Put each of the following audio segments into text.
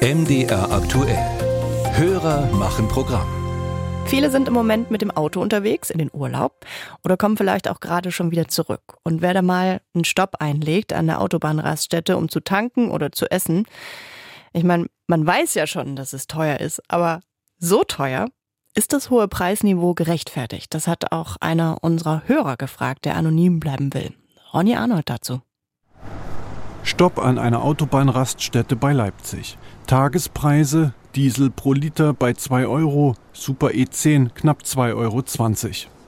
MDR aktuell. Hörer machen Programm. Viele sind im Moment mit dem Auto unterwegs in den Urlaub oder kommen vielleicht auch gerade schon wieder zurück. Und wer da mal einen Stopp einlegt an der Autobahnraststätte, um zu tanken oder zu essen, ich meine, man weiß ja schon, dass es teuer ist, aber so teuer? Ist das hohe Preisniveau gerechtfertigt? Das hat auch einer unserer Hörer gefragt, der anonym bleiben will. Ronny Arnold dazu. Stopp an einer Autobahnraststätte bei Leipzig. Tagespreise Diesel pro Liter bei 2 Euro, Super E10 knapp 2,20 Euro.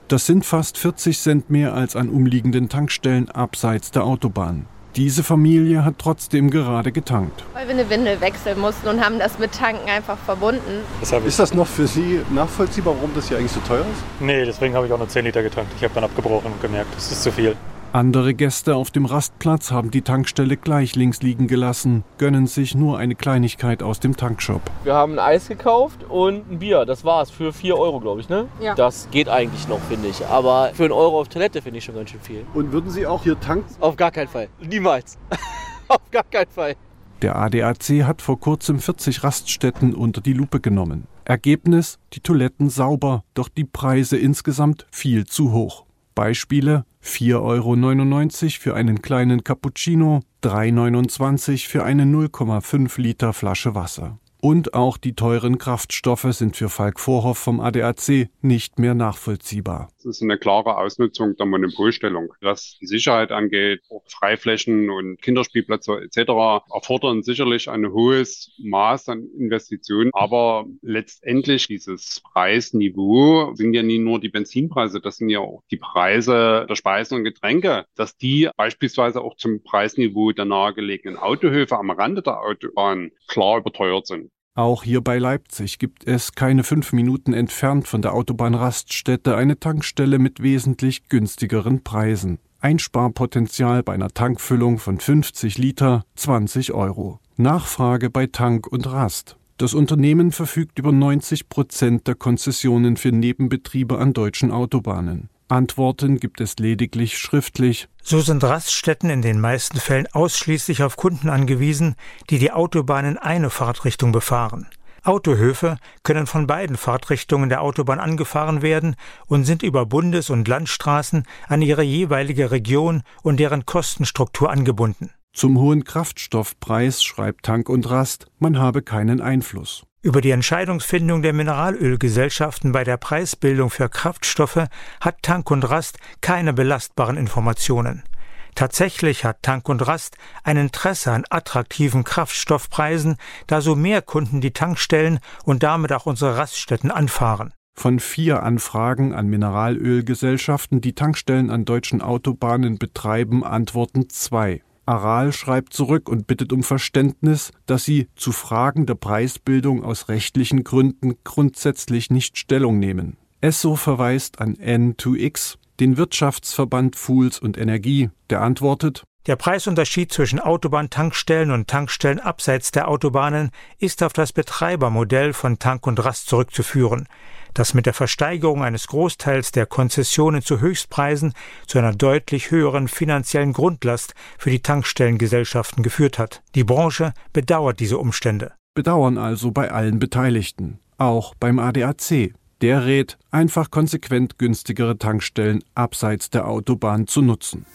Das sind fast 40 Cent mehr als an umliegenden Tankstellen abseits der Autobahn. Diese Familie hat trotzdem gerade getankt. Weil wir eine Windel wechseln mussten und haben das mit Tanken einfach verbunden. Ist das noch für Sie nachvollziehbar, warum das hier eigentlich so teuer ist? Nee, deswegen habe ich auch nur 10 Liter getankt. Ich habe dann abgebrochen und gemerkt, das ist zu viel. Andere Gäste auf dem Rastplatz haben die Tankstelle gleich links liegen gelassen, gönnen sich nur eine Kleinigkeit aus dem Tankshop. Wir haben ein Eis gekauft und ein Bier. Das war's für 4 Euro, glaube ich, ne? Ja. Das geht eigentlich noch, finde ich. Aber für einen Euro auf Toilette finde ich schon ganz schön viel. Und würden Sie auch hier tanken? Auf gar keinen Fall. Niemals. auf gar keinen Fall. Der ADAC hat vor kurzem 40 Raststätten unter die Lupe genommen. Ergebnis: die Toiletten sauber, doch die Preise insgesamt viel zu hoch. Beispiele 4,99 Euro für einen kleinen Cappuccino, 3,29 Euro für eine 0,5 Liter Flasche Wasser. Und auch die teuren Kraftstoffe sind für Falk Vorhoff vom ADAC nicht mehr nachvollziehbar. Das ist eine klare Ausnutzung der Monopolstellung. Was die Sicherheit angeht, auch Freiflächen und Kinderspielplätze etc. erfordern sicherlich ein hohes Maß an Investitionen. Aber letztendlich dieses Preisniveau sind ja nie nur die Benzinpreise, das sind ja auch die Preise der Speisen und Getränke, dass die beispielsweise auch zum Preisniveau der nahegelegenen Autohöfe am Rande der Autobahn klar überteuert sind. Auch hier bei Leipzig gibt es keine fünf Minuten entfernt von der Autobahnraststätte eine Tankstelle mit wesentlich günstigeren Preisen. Einsparpotenzial bei einer Tankfüllung von 50 Liter 20 Euro. Nachfrage bei Tank und Rast. Das Unternehmen verfügt über 90 Prozent der Konzessionen für Nebenbetriebe an deutschen Autobahnen. Antworten gibt es lediglich schriftlich. So sind Raststätten in den meisten Fällen ausschließlich auf Kunden angewiesen, die die Autobahn in eine Fahrtrichtung befahren. Autohöfe können von beiden Fahrtrichtungen der Autobahn angefahren werden und sind über Bundes- und Landstraßen an ihre jeweilige Region und deren Kostenstruktur angebunden. Zum hohen Kraftstoffpreis schreibt Tank und Rast, man habe keinen Einfluss. Über die Entscheidungsfindung der Mineralölgesellschaften bei der Preisbildung für Kraftstoffe hat Tank und Rast keine belastbaren Informationen. Tatsächlich hat Tank und Rast ein Interesse an attraktiven Kraftstoffpreisen, da so mehr Kunden die Tankstellen und damit auch unsere Raststätten anfahren. Von vier Anfragen an Mineralölgesellschaften, die Tankstellen an deutschen Autobahnen betreiben, antworten zwei. Aral schreibt zurück und bittet um Verständnis, dass sie zu Fragen der Preisbildung aus rechtlichen Gründen grundsätzlich nicht Stellung nehmen. Esso verweist an N2X, den Wirtschaftsverband Fools und Energie, der antwortet, der Preisunterschied zwischen Autobahntankstellen und Tankstellen abseits der Autobahnen ist auf das Betreibermodell von Tank und Rast zurückzuführen, das mit der Versteigerung eines Großteils der Konzessionen zu Höchstpreisen zu einer deutlich höheren finanziellen Grundlast für die Tankstellengesellschaften geführt hat. Die Branche bedauert diese Umstände. Bedauern also bei allen Beteiligten, auch beim ADAC. Der rät, einfach konsequent günstigere Tankstellen abseits der Autobahn zu nutzen.